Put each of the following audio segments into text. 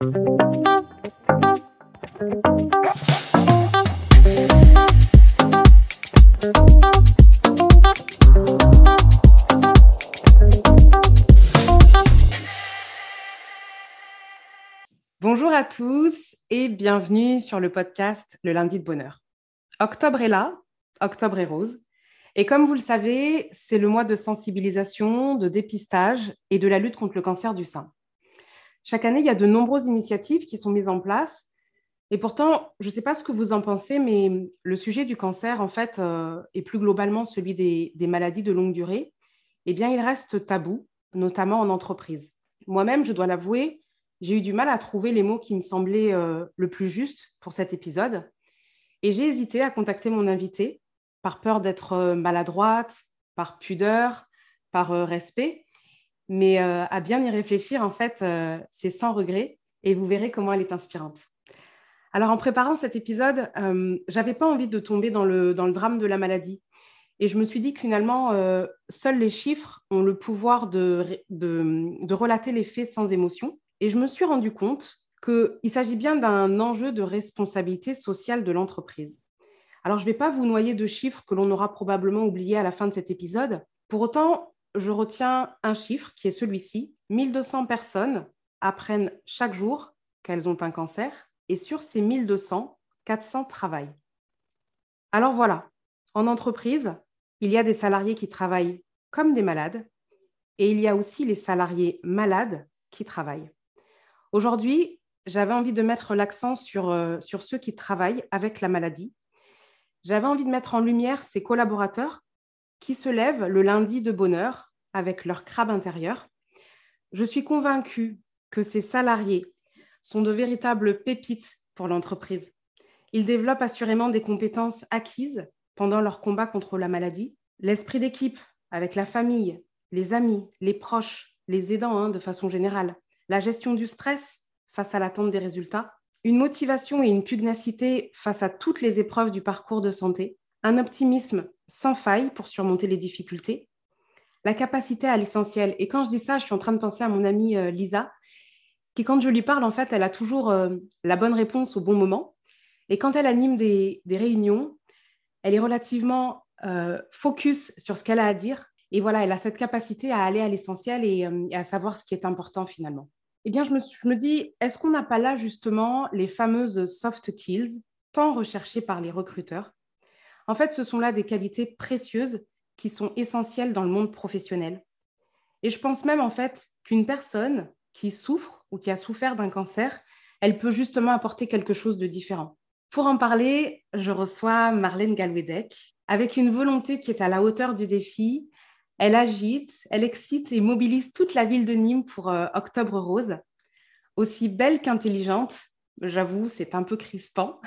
Bonjour à tous et bienvenue sur le podcast Le lundi de bonheur. Octobre est là, octobre est rose. Et comme vous le savez, c'est le mois de sensibilisation, de dépistage et de la lutte contre le cancer du sein. Chaque année, il y a de nombreuses initiatives qui sont mises en place. Et pourtant, je ne sais pas ce que vous en pensez, mais le sujet du cancer, en fait, euh, et plus globalement celui des, maladies de longue durée, eh bien, il reste tabou, notamment en entreprise. Moi-même, je dois l'avouer, j'ai eu du mal à trouver les mots qui me semblaient euh, le plus juste pour cet épisode. Et j'ai hésité à contacter mon invité par peur d'être euh, maladroite, par pudeur, par respect. Mais euh, à bien y réfléchir, en fait, euh, c'est sans regret et vous verrez comment elle est inspirante. Alors, en préparant cet épisode, euh, j'avais pas envie de tomber dans le, dans le drame de la maladie. Et je me suis dit que finalement, euh, seuls les chiffres ont le pouvoir de, de, de, relater les faits sans émotion. Et je me suis rendu compte qu'il s'agit bien d'un enjeu de responsabilité sociale de l'entreprise. Alors, je ne vais pas vous noyer de chiffres que l'on aura probablement oubliés à la fin de cet épisode. Pour autant, je retiens un chiffre qui est celui-ci. 1200 personnes apprennent chaque jour qu'elles ont un cancer et sur ces 1200, 400 travaillent. Alors voilà, en entreprise, il y a des salariés qui travaillent comme des malades et il y a aussi les salariés malades qui travaillent. Aujourd'hui, j'avais envie de mettre l'accent sur, euh, sur ceux qui travaillent avec la maladie. J'avais envie de mettre en lumière ces collaborateurs qui se lèvent le lundi de bonheur avec leur crabe intérieur. Je suis convaincue que ces salariés sont de véritables pépites pour l'entreprise. Ils développent assurément des compétences acquises pendant leur combat contre la maladie, l'esprit d'équipe avec la famille, les amis, les proches, les aidants hein, de façon générale, la gestion du stress face à l'attente des résultats, une motivation et une pugnacité face à toutes les épreuves du parcours de santé, un optimisme sans faille pour surmonter les difficultés, la capacité à l'essentiel. Et quand je dis ça, je suis en train de penser à mon amie euh, Lisa, qui quand je lui parle, en fait, elle a toujours euh, la bonne réponse au bon moment. Et quand elle anime des, réunions, elle est relativement euh, focus sur ce qu'elle a à dire. Et voilà, elle a cette capacité à aller à l'essentiel et, à savoir ce qui est important finalement. Eh bien, je me, je me dis, est-ce qu'on n'a pas là justement les fameuses soft skills tant recherchées par les recruteurs en fait, ce sont là des qualités précieuses qui sont essentielles dans le monde professionnel. Et je pense même en fait qu'une personne qui souffre ou qui a souffert d'un cancer, elle peut justement apporter quelque chose de différent. Pour en parler, je reçois Marlène Galwedek avec une volonté qui est à la hauteur du défi. Elle agite, elle excite et mobilise toute la ville de Nîmes pour euh, Octobre Rose. Aussi belle qu'intelligente, j'avoue, c'est un peu crispant.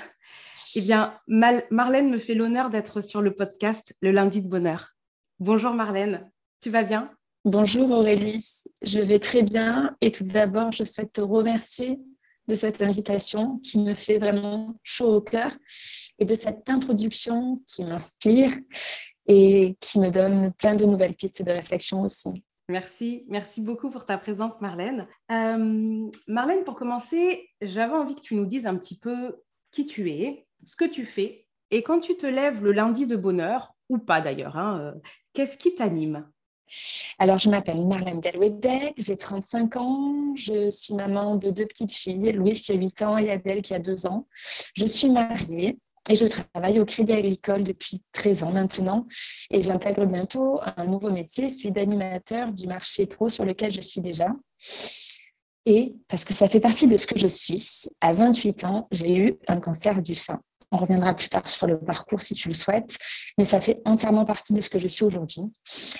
Eh bien, Marlène me fait l'honneur d'être sur le podcast Le lundi de bonheur. Bonjour Marlène, tu vas bien? Bonjour Aurélie, je vais très bien et tout d'abord, je souhaite te remercier de cette invitation qui me fait vraiment chaud au cœur et de cette introduction qui m'inspire et qui me donne plein de nouvelles pistes de réflexion aussi. Merci, merci beaucoup pour ta présence Marlène. Euh, Marlène, pour commencer, j'avais envie que tu nous dises un petit peu qui tu es, ce que tu fais, et quand tu te lèves le lundi de bonheur, ou pas d'ailleurs, hein, euh, qu'est-ce qui t'anime? Alors, je m'appelle Marlène Delwedek, j'ai 35 ans, je suis maman de deux petites filles, Louise qui a 8 ans et Adèle qui a 2 ans. Je suis mariée et je travaille au Crédit Agricole depuis 13 ans maintenant et j'intègre bientôt un nouveau métier, celui d'animateur du marché pro sur lequel je suis déjà. Et parce que ça fait partie de ce que je suis, à 28 ans, j'ai eu un cancer du sein. On reviendra plus tard sur le parcours si tu le souhaites, mais ça fait entièrement partie de ce que je suis aujourd'hui.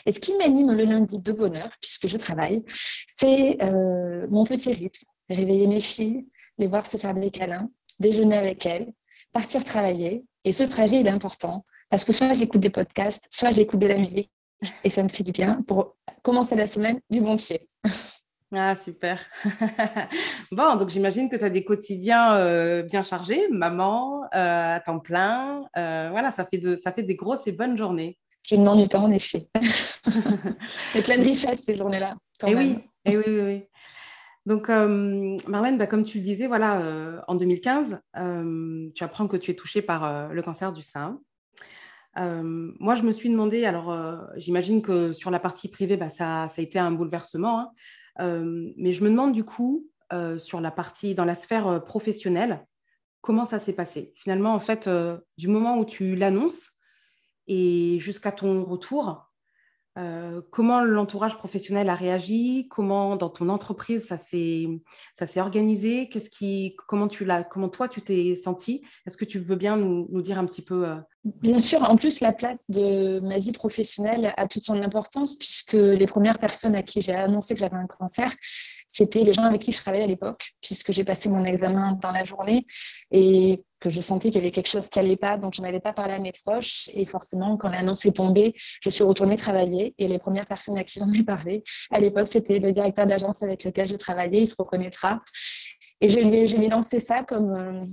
Et ce qui m'anime le lundi de bonheur, puisque je travaille, c'est euh, mon petit rythme. Réveiller mes filles, les voir se faire des câlins, déjeuner avec elles, partir travailler. Et ce trajet, il est important parce que soit j'écoute des podcasts, soit j'écoute de la musique et ça me fait du bien pour commencer la semaine du bon pied. Ah, super. bon, donc j'imagine que tu as des quotidiens euh, bien chargés, maman, euh, à temps plein. Euh, voilà, ça fait, de, ça fait des grosses et bonnes journées. Je ne m'ennuie pas, en effet. A plein de richesses ces journées-là. Et oui, et oui, oui, oui. Donc, Marlène, bah, comme tu le disais, voilà, en 2015, tu apprends que tu es touchée par le cancer du sein. moi, je me suis demandé, alors j'imagine que sur la partie privée, bah, ça, ça, a été un bouleversement, hein. mais je me demande du coup, sur la partie, dans la sphère professionnelle, comment ça s'est passé? Finalement, en fait, du moment où tu l'annonces et jusqu'à ton retour, euh, comment l'entourage professionnel a réagi? Comment dans ton entreprise ça s'est organisé? Qu'est-ce qui comment tu l'as comment toi tu t'es senti Est-ce que tu veux bien nous, nous, dire un petit peu euh? Bien sûr. En plus, la place de ma vie professionnelle a toute son importance puisque les premières personnes à qui j'ai annoncé que j'avais un cancer, c'était les gens avec qui je travaillais à l'époque, puisque j'ai passé mon examen dans la journée et que je sentais qu'il y avait quelque chose qui n'allait pas, donc je n'avais pas parlé à mes proches. Et forcément, quand l'annonce est tombée, je suis retournée travailler. Et les premières personnes à qui j'en ai parlé, à l'époque, c'était le directeur d'agence avec lequel je travaillais, il se reconnaîtra. Et je lui ai, je lui ai lancé ça comme, euh,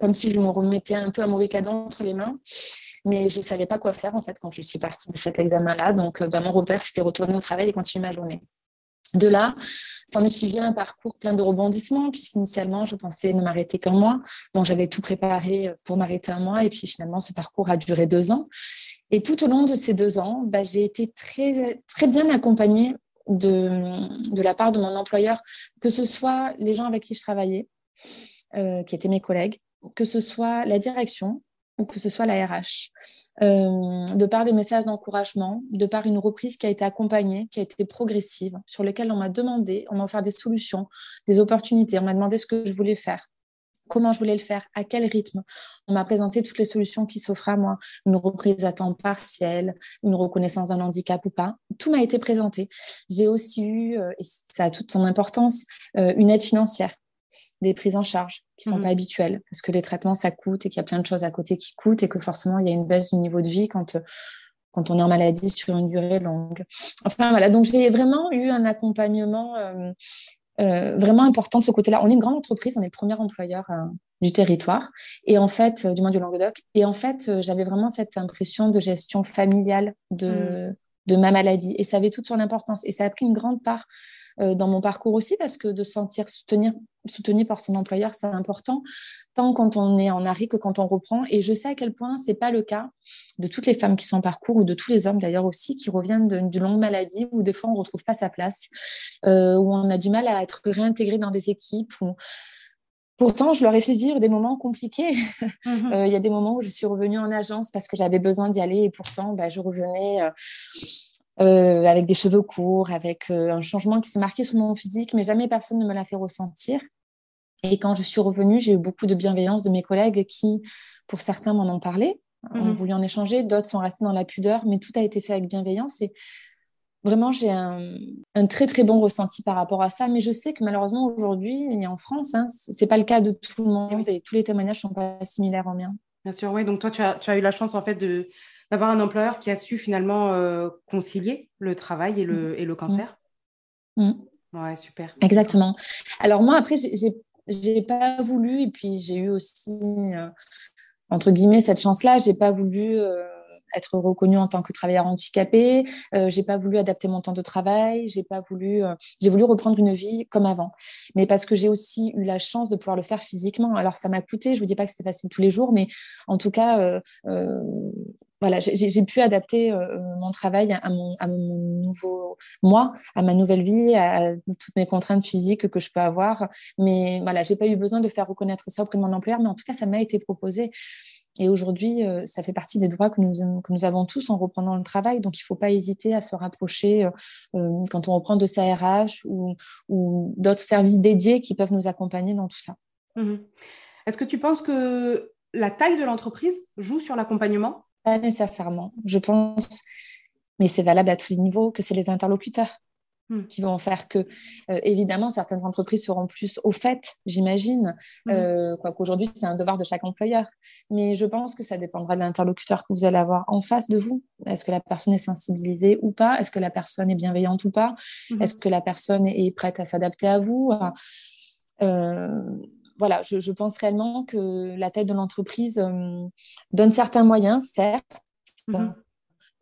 comme si je me remettais un peu un mauvais cadeau entre les mains. Mais je ne savais pas quoi faire en fait quand je suis partie de cet examen-là. Donc, ben, mon repère, c'était retourner au travail et continuer ma journée. De là, ça me suivi un parcours plein de rebondissements, puisqu'initialement, je pensais ne m'arrêter qu'un mois. Donc, j'avais tout préparé pour m'arrêter un mois. Et puis, finalement, ce parcours a duré deux ans. Et tout au long de ces deux ans, bah, j'ai été très, bien accompagnée de, de la part de mon employeur, que ce soit les gens avec qui je travaillais, euh, qui étaient mes collègues, que ce soit la direction, ou que ce soit la RH, euh, de par des messages d'encouragement, de par une reprise qui a été accompagnée, qui a été progressive, sur lesquelles on m'a demandé, on m'a offert des solutions, des opportunités, on m'a demandé ce que je voulais faire, comment je voulais le faire, à quel rythme. On m'a présenté toutes les solutions qui s'offrent à moi, une reprise à temps partiel, une reconnaissance d'un handicap ou pas. Tout m'a été présenté. J'ai aussi eu, euh, et ça a toute son importance, euh, une aide financière des prises en charge qui ne sont pas mhm. habituelles, parce que les traitements, ça coûte et qu'il y a plein de choses à côté qui coûtent et que forcément, il y a une baisse du niveau de vie quand, quand on est en maladie sur une durée longue. Enfin, voilà, donc j'ai vraiment eu un accompagnement euh, euh, vraiment important de ce côté-là. On est une grande entreprise, on est le premier employeur euh, du territoire, et en fait, du moins du Languedoc, et en fait, j'avais vraiment cette impression de gestion familiale de, mhm. de ma maladie, et ça avait toute son importance, et ça a pris une grande part euh, dans mon parcours aussi, parce que de se sentir soutenir, soutenu par son employeur, c'est important, tant quand on est en arrêt que quand on reprend. Et je sais à quel point c'est pas le cas de toutes les femmes qui sont en parcours, ou de tous les hommes d'ailleurs aussi, qui reviennent d'une longue maladie, où des fois on retrouve pas sa place, euh, où on a du mal à être réintégré dans des équipes, où Pourtant, je leur ai fait vivre des moments compliqués. Mhm. Euh, il y a des moments où je suis revenue en agence parce que j'avais besoin d'y aller et pourtant, bah, je revenais euh, avec des cheveux courts, avec euh, un changement qui s'est marqué sur mon physique, mais jamais personne ne me l'a fait ressentir. Et quand je suis revenue, j'ai eu beaucoup de bienveillance de mes collègues qui, pour certains, m'en ont parlé, ont mhm. voulu en échanger, d'autres sont restés dans la pudeur, mais tout a été fait avec bienveillance. Et vraiment, j'ai un, très très bon ressenti par rapport à ça. Mais je sais que malheureusement, aujourd'hui, en France, hein, ce n'est pas le cas de tout le monde et tous les témoignages ne sont pas similaires aux miens. Bien sûr, oui. Donc toi, tu as, tu as eu la chance en fait de, d'avoir un employeur qui a su finalement euh, concilier le travail et le, mm. et le cancer. Mm. Ouais, super. Exactement. Alors moi, après, j'ai pas voulu, et puis j'ai eu aussi, euh, entre guillemets, cette chance-là, j'ai pas voulu euh, être reconnue en tant que travailleur handicapé, j'ai pas voulu adapter mon temps de travail, j'ai pas voulu, j'ai voulu reprendre une vie comme avant. Mais parce que j'ai aussi eu la chance de pouvoir le faire physiquement. Alors ça m'a coûté, je vous dis pas que c'était facile tous les jours, mais en tout cas, voilà, j'ai pu adapter euh, mon travail à mon, nouveau moi, à ma nouvelle vie, à, toutes mes contraintes physiques que je peux avoir. Mais voilà, j'ai pas eu besoin de faire reconnaître ça auprès de mon employeur, mais en tout cas, ça m'a été proposé. Et aujourd'hui, euh, ça fait partie des droits que nous, avons tous en reprenant le travail. Donc, il ne faut pas hésiter à se rapprocher euh, quand on reprend de sa RH ou, ou d'autres services dédiés qui peuvent nous accompagner dans tout ça. Mmh Est-ce que tu penses que la taille de l'entreprise joue sur l'accompagnement? Pas nécessairement. Je pense, mais c'est valable à tous les niveaux, que c'est les interlocuteurs hmm. qui vont faire que, euh, évidemment, certaines entreprises seront plus au fait, j'imagine, hmm. euh, quoi qu'aujourd'hui, c'est un devoir de chaque employeur. Mais je pense que ça dépendra de l'interlocuteur que vous allez avoir en face de vous. Est-ce que la personne est sensibilisée ou pas? Est-ce que la personne est bienveillante ou pas? Hmm. Est-ce que la personne est prête à s'adapter à vous? Euh, voilà, je, pense réellement que la taille de l'entreprise euh, donne certains moyens, certes, mhm.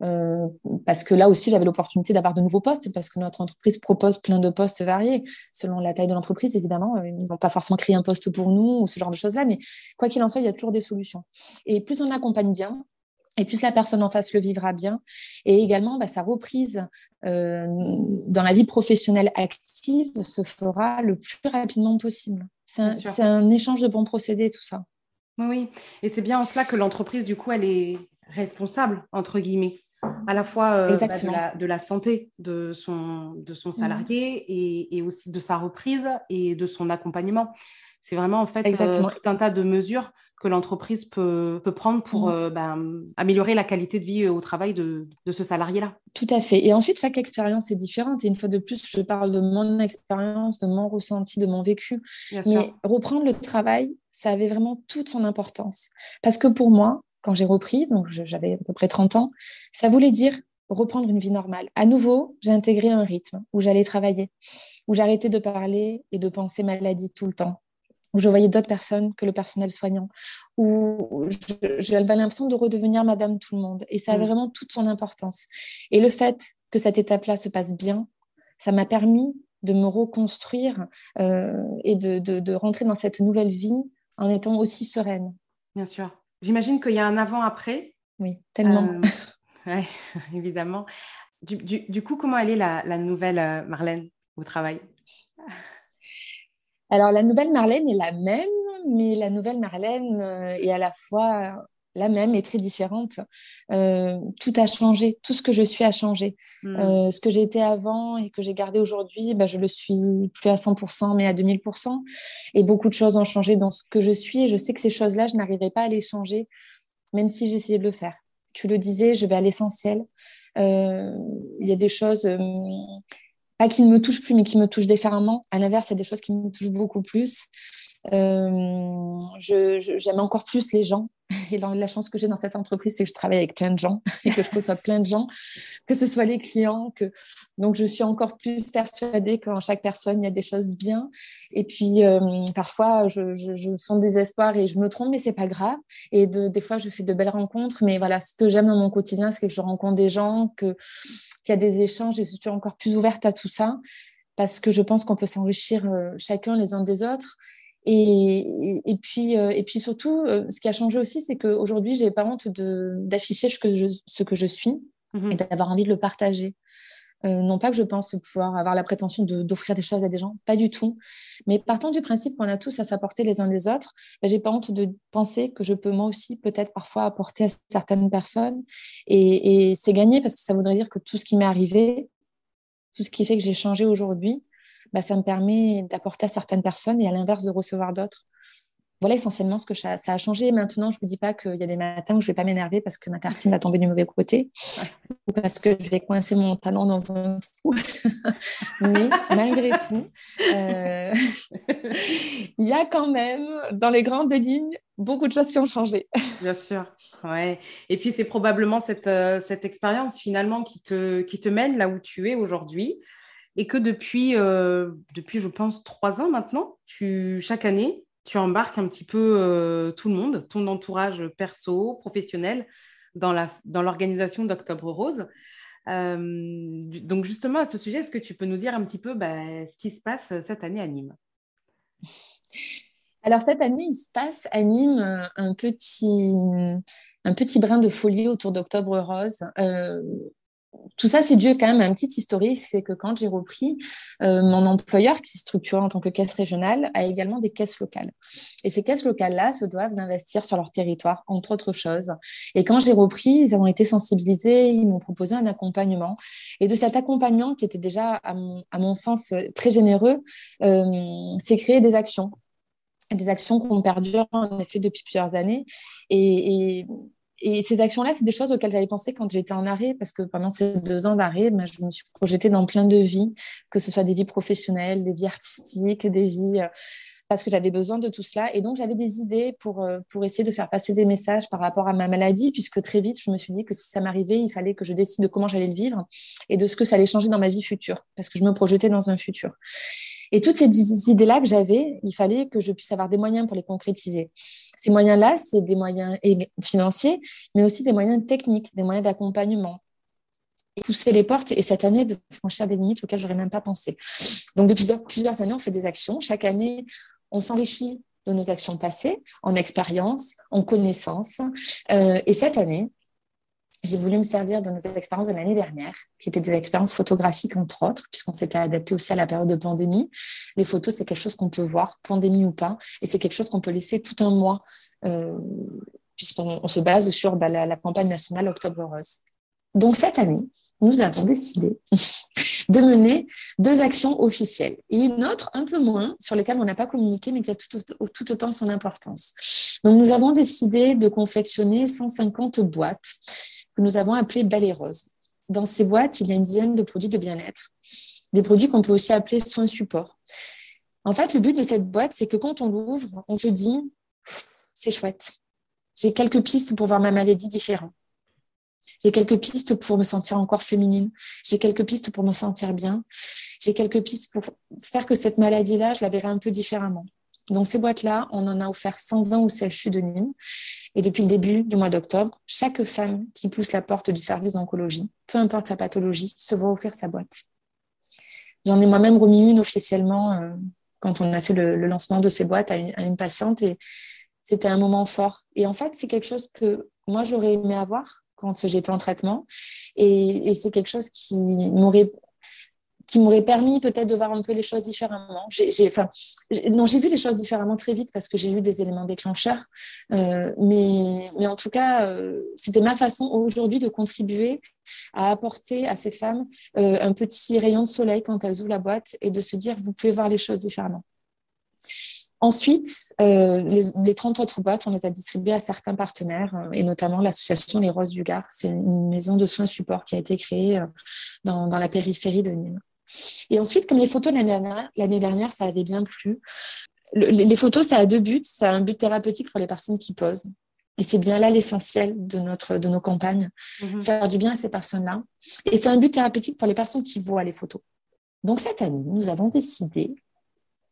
Euh, parce que là aussi, j'avais l'opportunité d'avoir de nouveaux postes, parce que notre entreprise propose plein de postes variés. Selon la taille de l'entreprise, évidemment, euh, ils ne vont pas forcément créer un poste pour nous ou ce genre de choses-là, mais quoi qu'il en soit, il y a toujours des solutions. Et plus on accompagne bien, et plus la personne en face le vivra bien. Et également, bah, sa reprise euh, dans la vie professionnelle active se fera le plus rapidement possible. C'est un, un, échange de bons procédés, tout ça. Oui, oui. Et c'est bien en cela que l'entreprise, du coup, elle est responsable, entre guillemets à la fois euh, bah, de, la, santé de son, de son mhm. salarié et, aussi de sa reprise et de son accompagnement. C'est vraiment en fait euh, un tas de mesures que l'entreprise peut, peut, prendre pour mhm. euh, bah, améliorer la qualité de vie au travail de, de ce salarié-là. Tout à fait. Et ensuite, chaque expérience est différente. Et une fois de plus, je parle de mon expérience, de mon ressenti, de mon vécu. Mais reprendre le travail, ça avait vraiment toute son importance. Parce que pour moi, quand j'ai repris, donc j'avais à peu près 30 ans, ça voulait dire reprendre une vie normale. À nouveau, j'ai intégré un rythme où j'allais travailler, où j'arrêtais de parler et de penser maladie tout le temps, où je voyais d'autres personnes que le personnel soignant, où j'avais l'impression de redevenir madame tout le monde. Et ça avait mm. vraiment toute son importance. Et le fait que cette étape-là se passe bien, ça m'a permis de me reconstruire euh, et de, de rentrer dans cette nouvelle vie en étant aussi sereine. Bien sûr. J'imagine qu'il y a un avant-après. Oui, tellement. Euh, oui, évidemment. Du, coup, comment elle est la, nouvelle euh, Marlène au travail? Alors, la nouvelle Marlène est la même, mais la nouvelle Marlène euh, est à la fois la même et très différente. tout a changé, tout ce que je suis a changé. Hmm. ce que j'étais avant et que j'ai gardé aujourd'hui, bah, je le suis plus à 100%, mais à 2000%. Et beaucoup de choses ont changé dans ce que je suis. Et je sais que ces choses-là, je n'arriverai pas à les changer, même si j'essayais de le faire. Tu le disais, je vais à l'essentiel. Il y a des choses pas qui ne me touchent plus, mais qui me touchent différemment. À l'inverse, il y a des choses qui me touchent beaucoup plus. Euh, j'aime encore plus les gens. Et la chance que j'ai dans cette entreprise, c'est que je travaille avec plein de gens et que je côtoie plein de gens, que ce soit les clients. Donc, je suis encore plus persuadée qu'en chaque personne, il y a des choses bien. Et puis, euh, parfois, je, fonde des espoirs et je me trompe, mais c'est pas grave. Et de, des fois, je fais de belles rencontres. Mais voilà, ce que j'aime dans mon quotidien, c'est que je rencontre des gens, qu'il y a des échanges et je suis encore plus ouverte à tout ça parce que je pense qu'on peut s'enrichir euh, chacun les uns des autres et, et, puis, euh, et puis surtout, euh, ce qui a changé aussi, c'est qu'aujourd'hui, je n'ai pas honte d'afficher ce, que je, ce que je suis mhm. et d'avoir envie de le partager. Euh, non pas que je pense pouvoir avoir la prétention d'offrir des choses à des gens, pas du tout. Mais partant du principe qu'on a tous à s'apporter les uns les autres, ben, j'ai pas honte de penser que je peux moi aussi peut-être parfois apporter à certaines personnes. Et, et c'est gagné parce que ça voudrait dire que tout ce qui m'est arrivé, tout ce qui fait que j'ai changé aujourd'hui, bah, ça me permet d'apporter à certaines personnes et à l'inverse de recevoir d'autres. Voilà essentiellement ce que ça, a changé. Maintenant, je ne vous dis pas qu'il y a des matins où je ne vais pas m'énerver parce que ma tartine va tomber du mauvais côté ou parce que je vais coincer mon talon dans un trou. Mais malgré tout, euh, il y a quand même, dans les grandes lignes, beaucoup de choses qui ont changé. Bien sûr, ouais. Et puis c'est probablement cette, euh, cette expérience finalement qui te, qui te mène là où tu es aujourd'hui et que depuis, euh, depuis, je pense, trois ans maintenant, chaque année, tu embarques un petit peu euh, tout le monde, ton entourage perso, professionnel, dans l'organisation dans d'Octobre Rose. Euh, donc justement, à ce sujet, est-ce que tu peux nous dire un petit peu bah, ce qui se passe cette année à Nîmes? Alors cette année, il se passe à Nîmes un petit, un petit brin de folie autour d'Octobre Rose tout ça, c'est dû quand même à un petit historique, c'est que quand j'ai repris, euh, mon employeur, qui s'est structuré en tant que caisse régionale, a également des caisses locales. Et ces caisses locales-là se doivent d'investir sur leur territoire, entre autres choses. Et quand j'ai repris, ils ont été sensibilisés, ils m'ont proposé un accompagnement. Et de cet accompagnement, qui était déjà, à mon, sens, très généreux, euh, c'est créer des actions des actions qu'on perdure en effet depuis plusieurs années. Et et ces actions-là, c'est des choses auxquelles j'avais pensé quand j'étais en arrêt, parce que pendant ces deux ans d'arrêt, ben, je me suis projetée dans plein de vies, que ce soit des vies professionnelles, des vies artistiques, des vies euh, parce que j'avais besoin de tout cela. Et donc, j'avais des idées pour, euh, pour essayer de faire passer des messages par rapport à ma maladie, puisque très vite, je me suis dit que si ça m'arrivait, il fallait que je décide de comment j'allais le vivre et de ce que ça allait changer dans ma vie future, parce que je me projetais dans un futur. Et toutes ces idées-là que j'avais, il fallait que je puisse avoir des moyens pour les concrétiser. Ces moyens-là, c'est des moyens financiers, mais aussi des moyens techniques, des moyens d'accompagnement. pousser les portes et cette année de franchir des limites auxquelles j'aurais même pas pensé. Donc depuis plusieurs, plusieurs années, on fait des actions. Chaque année, on s'enrichit de nos actions passées, en expérience, en connaissance. Euh, et cette année, j'ai voulu me servir de nos expériences de l'année dernière, qui étaient des expériences photographiques entre autres, puisqu'on s'était adapté aussi à la période de pandémie. Les photos, c'est quelque chose qu'on peut voir, pandémie ou pas, et c'est quelque chose qu'on peut laisser tout un mois, euh, puisqu'on se base sur bah, la, la, campagne nationale Octobre Rose. Donc cette année, nous avons décidé de mener deux actions officielles et une autre un peu moins, sur lesquelles on n'a pas communiqué, mais qui a tout, autant son importance. Donc, nous avons décidé de confectionner 150 boîtes que nous avons appelées Belle Rose. Dans ces boîtes, il y a une dizaine de produits de bien-être, des produits qu'on peut aussi appeler soins support. En fait, le but de cette boîte, c'est que quand on l'ouvre, on se dit, c'est chouette. J'ai quelques pistes pour voir ma maladie différente. J'ai quelques pistes pour me sentir encore féminine. J'ai quelques pistes pour me sentir bien. J'ai quelques pistes pour faire que cette maladie-là, je la verrai un peu différemment. Donc, ces boîtes-là, on en a offert 120 au CHU de Nîmes. Et depuis le début du mois d'octobre, chaque femme qui pousse la porte du service d'oncologie, peu importe sa pathologie, se voit offrir sa boîte. J'en ai moi-même remis une officiellement euh, quand on a fait le, lancement de ces boîtes à une, à une patiente et c'était un moment fort. Et en fait, c'est quelque chose que moi, j'aurais aimé avoir quand j'étais en traitement. Et, c'est quelque chose qui m'aurait qui m'aurait permis peut-être de voir un peu les choses différemment. J'ai, enfin, non, j'ai vu les choses différemment très vite parce que j'ai eu des éléments déclencheurs. Euh, mais, mais en tout cas, euh, c'était ma façon aujourd'hui de contribuer à apporter à ces femmes euh, un petit rayon de soleil quand elles ouvrent la boîte et de se dire, vous pouvez voir les choses différemment. Ensuite, euh, les, 30 autres boîtes, on les a distribuées à certains partenaires, euh, et notamment l'association Les Roses du Gard. C'est une maison de soins support qui a été créée euh, dans, la périphérie de Nîmes. Et ensuite, comme les photos de l'année dernière, ça avait bien plu. les photos, ça a deux buts. Ça a un but thérapeutique pour les personnes qui posent. Et c'est bien là l'essentiel de, notre, de nos campagnes, mhm. faire du bien à ces personnes-là. Et c'est un but thérapeutique pour les personnes qui voient les photos. Donc cette année, nous avons décidé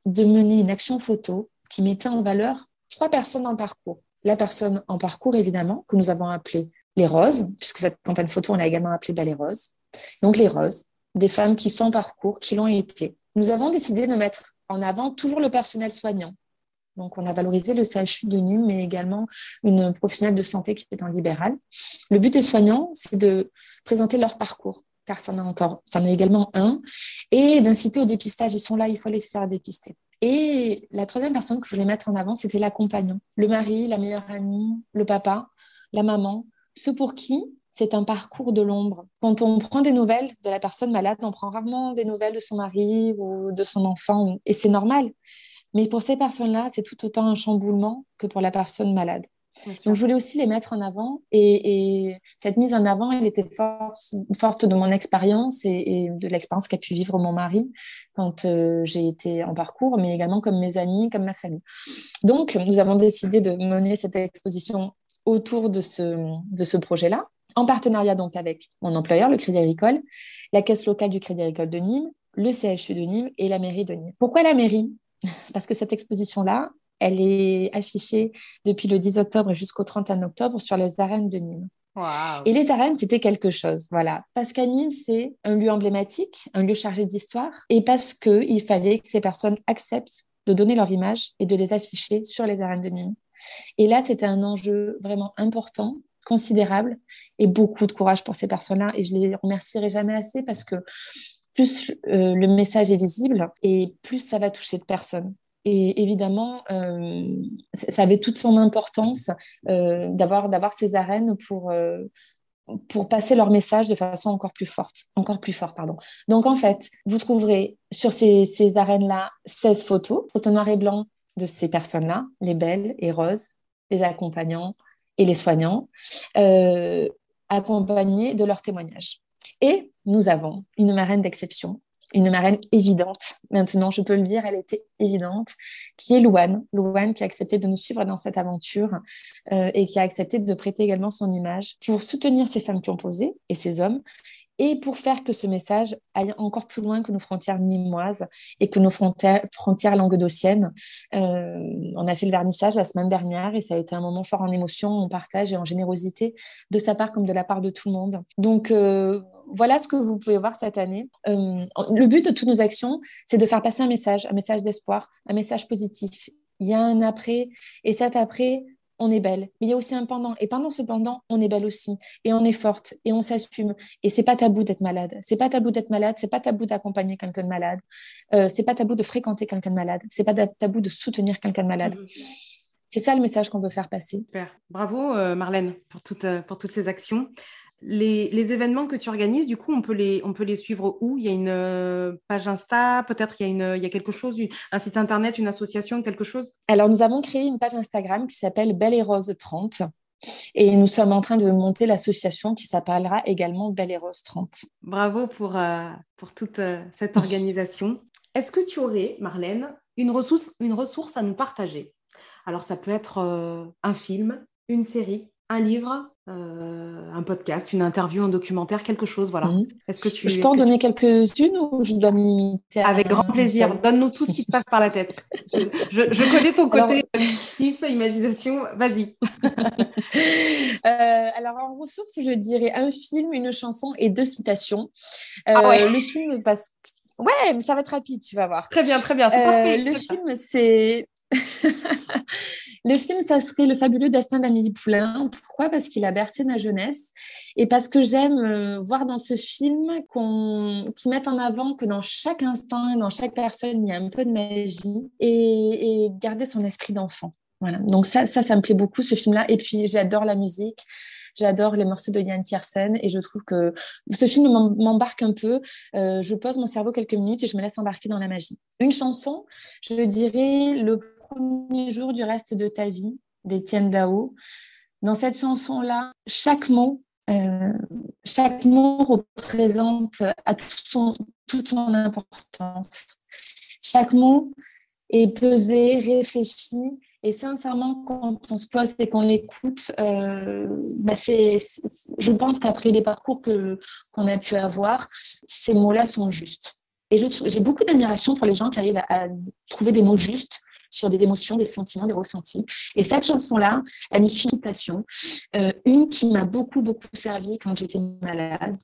de mener une action photo qui mettait en valeur trois personnes en parcours. La personne en parcours, évidemment, que nous avons appelée les roses, puisque cette campagne photo, on l'a également appelée Belle les roses. Donc les roses, des femmes qui sont en parcours, qui l'ont été. Nous avons décidé de mettre en avant toujours le personnel soignant. Donc, on a valorisé le CHU de Nîmes, mais également une professionnelle de santé qui est en libéral. Le but des soignants, c'est de présenter leur parcours, car ça en a encore, ça en a également un, et d'inciter au dépistage. Ils sont là, il faut les faire dépister. Et la troisième personne que je voulais mettre en avant, c'était l'accompagnant. Le mari, la meilleure amie, le papa, la maman, ceux pour qui c'est un parcours de l'ombre. Quand on prend des nouvelles de la personne malade, on prend rarement des nouvelles de son mari ou de son enfant, et c'est normal. Mais pour ces personnes-là, c'est tout autant un chamboulement que pour la personne malade. Donc, je voulais aussi les mettre en avant. Et, cette mise en avant, elle était forte de mon expérience et, de l'expérience qu'a pu vivre mon mari quand euh, j'ai été en parcours, mais également comme mes amis, comme ma famille. Donc, nous avons décidé de mener cette exposition autour de ce, de ce projet-là, en partenariat donc avec mon employeur, le Crédit Agricole, la caisse locale du Crédit Agricole de Nîmes, le CHU de Nîmes et la mairie de Nîmes. Pourquoi la mairie? Parce que cette exposition-là, elle est affichée depuis le 10 octobre jusqu'au 31 octobre sur les arènes de Nîmes. Et les arènes, c'était quelque chose, voilà. Parce qu'à Nîmes, c'est un lieu emblématique, un lieu chargé d'histoire, et parce qu'il fallait que ces personnes acceptent de donner leur image et de les afficher sur les arènes de Nîmes. Et là, c'était un enjeu vraiment important, considérable, et beaucoup de courage pour ces personnes-là. Et je les remercierai jamais assez parce que plus euh, le message est visible et plus ça va toucher de personnes. Et évidemment, euh, ça avait toute son importance euh, d'avoir ces arènes pour euh, pour passer leur message de façon encore plus forte, encore plus fort, pardon. Donc en fait, vous trouverez sur ces, arènes-là 16 photos, photos noires et blancs de ces personnes-là, les belles et roses, les accompagnants et les soignants, accompagnés de leurs témoignages. Et nous avons une marraine d'exception une marraine évidente. Maintenant, je peux le dire, elle était évidente, qui est Louane. Louane qui a accepté de nous suivre dans cette aventure euh, et qui a accepté de prêter également son image pour soutenir ces femmes qui ont posé et ces hommes et pour faire que ce message aille encore plus loin que nos frontières nîmoises et que nos frontières, languedociennes. Euh, on a fait le vernissage la semaine dernière et ça a été un moment fort en émotion, en partage et en générosité de sa part comme de la part de tout le monde. Donc euh, voilà ce que vous pouvez voir cette année. Euh, le but de toutes nos actions, c'est de faire passer un message, un message d'espoir, un message positif. Il y a un après et cet après, on est belle. Mais il y a aussi un pendant. Et pendant ce pendant, on est belle aussi. Et on est forte. Et on s'assume. Et c'est pas tabou d'être malade. C'est pas tabou d'être malade. C'est pas tabou d'accompagner quelqu'un de malade. Euh, c'est pas tabou de fréquenter quelqu'un de malade. C'est pas tabou de soutenir quelqu'un de malade. Mmh. C'est ça le message qu'on veut faire passer. Super. Bravo euh, Marlène pour, euh, pour toutes ces actions les, événements que tu organises, du coup, on peut les, on peut les suivre où? Il y a une euh, page Insta, peut-être il, y a une, il y a quelque chose, un site internet, une association, quelque chose? Alors, nous avons créé une page Instagram qui s'appelle Belle et Rose 30. Et nous sommes en train de monter l'association qui s'appellera également Belle et Rose 30. Bravo pour, euh, pour toute euh, cette organisation. Est-ce que tu aurais, Marlène, une ressource, une ressource à nous partager? Alors, ça peut être un film, une série, un livre, euh, un podcast, une interview, un documentaire, quelque chose, voilà. Mhm. Est-ce que tu Je peux en donner quelques-unes ou je dois me limiter Avec grand plaisir. Donne-nous tout ce qui te passe par la tête. Je, connais ton côté kiff, imagination. Vas-y. Euh, alors en ressources, je dirais un film, une chanson et deux citations. ah ouais. Euh, le film parce Ouais, mais ça va être rapide, tu vas voir. Très bien, très bien. le film, c'est le film, ça serait Le fabuleux destin d'Amélie Poulain. Pourquoi? Parce qu'il a bercé ma jeunesse et parce que j'aime euh, voir dans ce film qu'on qui met en avant que dans chaque instant, dans chaque personne, il y a un peu de magie et, garder son esprit d'enfant. Voilà. Donc ça, ça, ça me plaît beaucoup ce film-là. Et puis j'adore la musique. J'adore les morceaux de Yann Tiersen et je trouve que ce film m'embarque un peu. Euh, je pose mon cerveau quelques minutes et je me laisse embarquer dans la magie. Une chanson, je dirais le premier jour du reste de ta vie d'Étienne Dao. Dans cette chanson-là, chaque mot, euh, chaque mot représente à son, toute son importance. Chaque mot est pesé, réfléchi et sincèrement, quand on se pose et qu'on l'écoute, euh, bah je pense qu'après les parcours que, qu'on a pu avoir, ces mots-là sont justes. Et j'ai beaucoup d'admiration pour les gens qui arrivent à trouver des mots justes sur des émotions, des sentiments, des ressentis. Et cette chanson-là a mis citation, euh, une qui m'a beaucoup, beaucoup servi quand j'étais malade.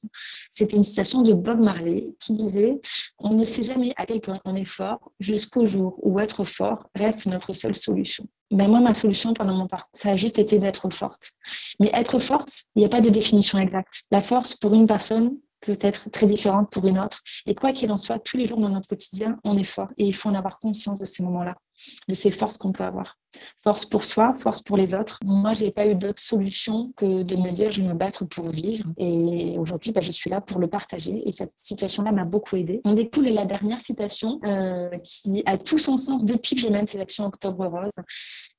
C'était une citation de Bob Marley qui disait On ne sait jamais à quel point on est fort jusqu'au jour où être fort reste notre seule solution. Ben moi, ma solution pendant mon parcours, ça a juste été d'être forte. Mais être forte, il n'y a pas de définition exacte. La force, pour une personne, peut être très différente pour une autre. Et quoi qu'il en soit, tous les jours dans notre quotidien, on est fort. Et il faut en avoir conscience de ces moments-là, de ces forces qu'on peut avoir. Force pour soi, force pour les autres. Moi, je n'ai pas eu d'autre solution que de me dire je vais me battre pour vivre. Et aujourd'hui, bah, je suis là pour le partager. Et cette situation-là m'a beaucoup aidée. On découle la dernière citation euh, qui a tout son sens depuis que je mène ces actions Octobre Rose.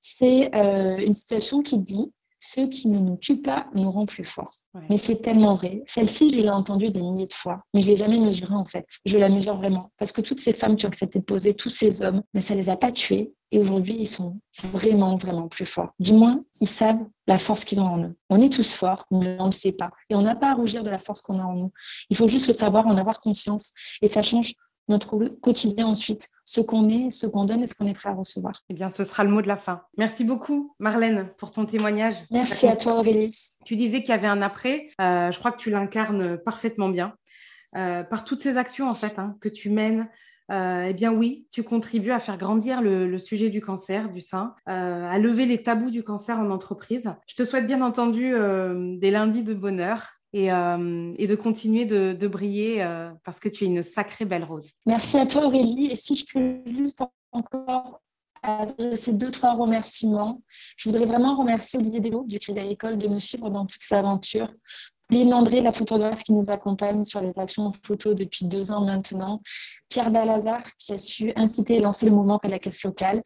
C'est euh, une situation qui dit ce qui ne nous tue pas nous rend plus forts. Mais c'est tellement vrai. Celle-ci, je l'ai entendue des milliers de fois, mais je ne l'ai jamais mesurée en fait. Je la mesure vraiment. Parce que toutes ces femmes qui ont accepté de poser, tous ces hommes, mais ça ne les a pas tués. Et aujourd'hui, ils sont vraiment, vraiment plus forts. Du moins, ils savent la force qu'ils ont en eux. On est tous forts, mais on ne le sait pas. Et on n'a pas à rougir de la force qu'on a en nous. Il faut juste le savoir, en avoir conscience. Et ça change notre quotidien ensuite, ce qu'on est, ce qu'on donne et ce qu'on est prêt à recevoir. Eh bien, ce sera le mot de la fin. Merci beaucoup, Marlène, pour ton témoignage. Merci à toi, Aurélie. Tu disais qu'il y avait un après. Euh, je crois que tu l'incarnes parfaitement bien. Euh, par toutes ces actions, en fait, hein, que tu mènes, euh, eh bien oui, tu contribues à faire grandir le, sujet du cancer du sein, à lever les tabous du cancer en entreprise. Je te souhaite bien entendu des lundis de bonheur, euh, et, de continuer de, briller euh, parce que tu es une sacrée belle rose. Merci à toi Aurélie. Et si je peux juste encore adresser deux, trois remerciements, je voudrais vraiment remercier Olivier Delot du Crédit Agricole de me suivre dans toute sa aventure. Lynn André, la photographe qui nous accompagne sur les actions photo depuis deux ans maintenant. Pierre Balazar qui a su inciter et lancer le mouvement à la caisse locale.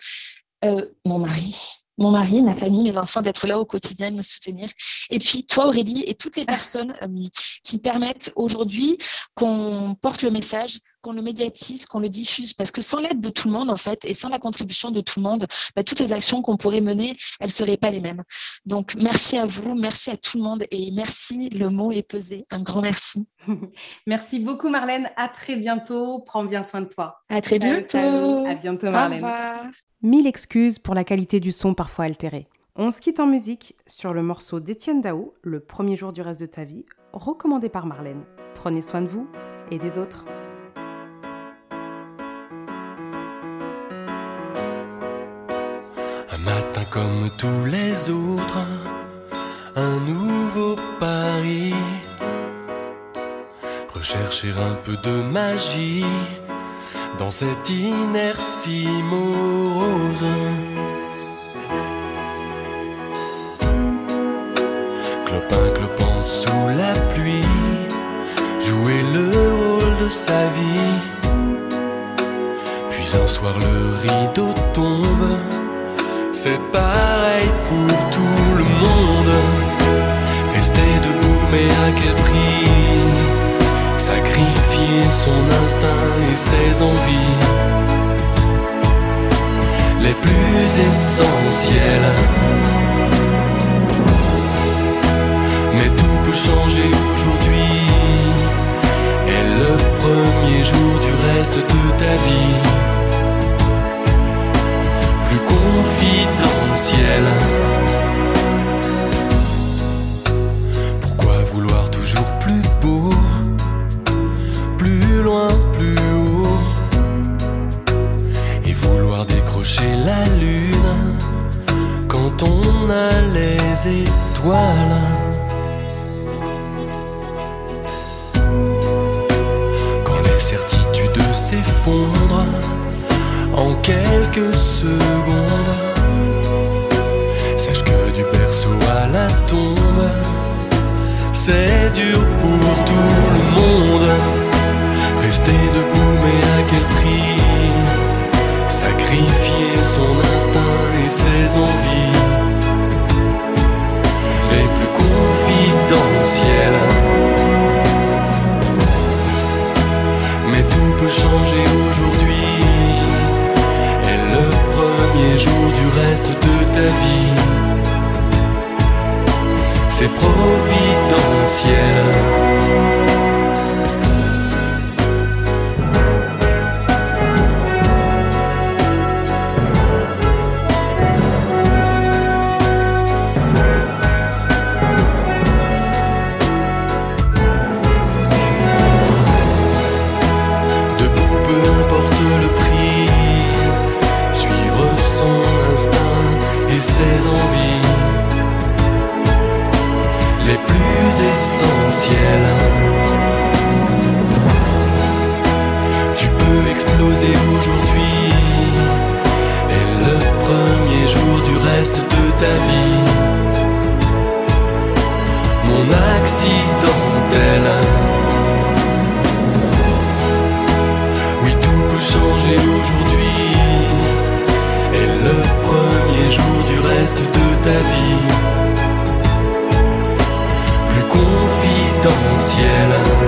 Euh, mon mari, mon mari, ma famille, mes enfants, d'être là au quotidien, de me soutenir. Et puis toi, Aurélie, et toutes les personnes euh, qui permettent aujourd'hui qu'on porte le message, qu'on le médiatise, qu'on le diffuse. Parce que sans l'aide de tout le monde, en fait, et sans la contribution de tout le monde, bah, toutes les actions qu'on pourrait mener, elles ne seraient pas les mêmes. Donc, merci à vous, merci à tout le monde et merci, le mot est pesé. Un grand merci. Merci beaucoup Marlène, à très bientôt, prends bien soin de toi. À très bientôt. À bientôt Marlène. Au revoir. Mille excuses pour la qualité du son parfois altérée. On se quitte en musique sur le morceau d'Étienne Dao, Le premier jour du reste de ta vie, recommandé par Marlène. Prenez soin de vous et des autres. Comme tous les autres, un nouveau pari. Rechercher un peu de magie dans cette inertie morose. Clopin clopant sous la pluie, jouer le rôle de sa vie. Puis un soir le rideau tombe c'est pareil pour tout le monde. Rester debout, mais à quel prix? Sacrifier son instinct et ses envies les plus essentielles. Mais tout peut changer aujourd'hui. Et le premier jour du reste de ta vie confidentiel. Premier jour du reste de ta vie. C'est providentiel. Tu peux exploser aujourd'hui et le premier jour du reste de ta vie. Mon accidentel. Oui, tout peut changer aujourd'hui et le premier jour du reste de ta vie confidentiel.